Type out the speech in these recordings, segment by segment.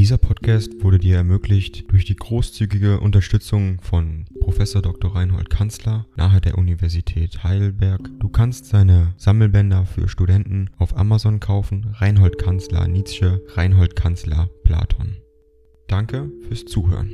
Dieser Podcast wurde dir ermöglicht durch die großzügige Unterstützung von Professor Dr. Reinhold Kanzler nahe der Universität Heidelberg. Du kannst seine Sammelbänder für Studenten auf Amazon kaufen. Reinhold Kanzler Nietzsche, Reinhold Kanzler Platon. Danke fürs Zuhören.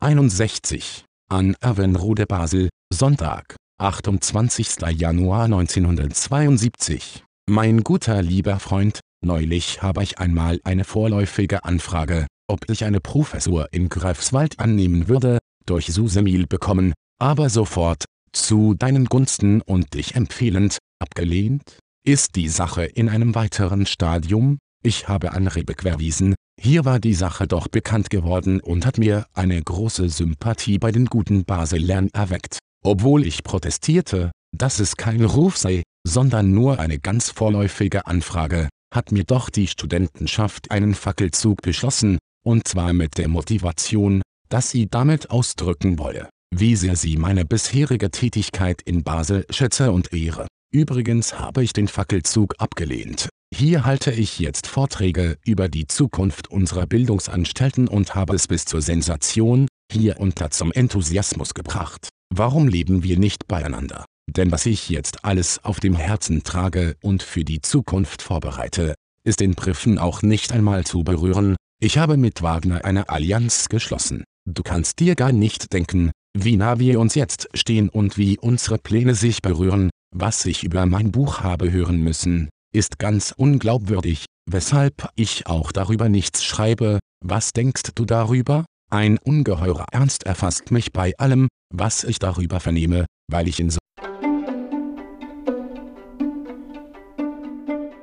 61 an Avenrode Basel, Sonntag, 28. Januar 1972. Mein guter lieber Freund, neulich habe ich einmal eine vorläufige Anfrage, ob ich eine Professur in Greifswald annehmen würde, durch Susemil bekommen, aber sofort, zu deinen Gunsten und dich empfehlend, abgelehnt? Ist die Sache in einem weiteren Stadium? Ich habe an Rebek verwiesen, hier war die Sache doch bekannt geworden und hat mir eine große Sympathie bei den guten Baselern erweckt. Obwohl ich protestierte, dass es kein Ruf sei, sondern nur eine ganz vorläufige Anfrage, hat mir doch die Studentenschaft einen Fackelzug beschlossen, und zwar mit der Motivation, dass sie damit ausdrücken wolle, wie sehr sie meine bisherige Tätigkeit in Basel schätze und ehre. Übrigens habe ich den Fackelzug abgelehnt, hier halte ich jetzt Vorträge über die Zukunft unserer Bildungsanstalten und habe es bis zur Sensation, hier und da zum Enthusiasmus gebracht. Warum leben wir nicht beieinander? Denn was ich jetzt alles auf dem Herzen trage und für die Zukunft vorbereite, ist in Briffen auch nicht einmal zu berühren. Ich habe mit Wagner eine Allianz geschlossen. Du kannst dir gar nicht denken, wie nah wir uns jetzt stehen und wie unsere Pläne sich berühren, was ich über mein Buch habe hören müssen, ist ganz unglaubwürdig, weshalb ich auch darüber nichts schreibe. Was denkst du darüber? Ein ungeheurer Ernst erfasst mich bei allem, was ich darüber vernehme, weil ich in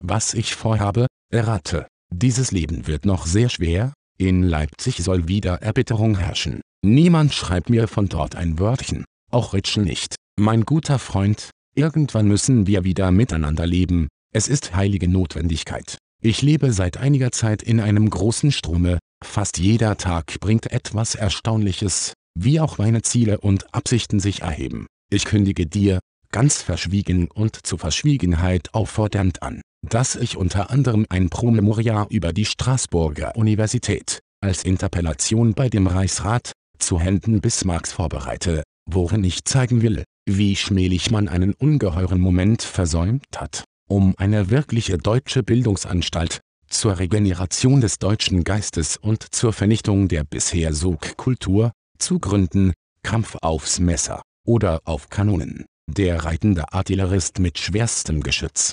was ich vorhabe, errate. Dieses Leben wird noch sehr schwer, in Leipzig soll wieder Erbitterung herrschen. Niemand schreibt mir von dort ein Wörtchen, auch Ritschel nicht. Mein guter Freund, Irgendwann müssen wir wieder miteinander leben, es ist heilige Notwendigkeit. Ich lebe seit einiger Zeit in einem großen Strome, fast jeder Tag bringt etwas Erstaunliches, wie auch meine Ziele und Absichten sich erheben. Ich kündige dir, ganz verschwiegen und zur Verschwiegenheit auffordernd an, dass ich unter anderem ein Promemorial über die Straßburger Universität, als Interpellation bei dem Reichsrat, zu Händen Bismarcks vorbereite, worin ich zeigen will, wie schmählich man einen ungeheuren Moment versäumt hat, um eine wirkliche deutsche Bildungsanstalt, zur Regeneration des deutschen Geistes und zur Vernichtung der bisher Sogkultur, zu gründen, Kampf aufs Messer, oder auf Kanonen, der reitende Artillerist mit schwerstem Geschütz.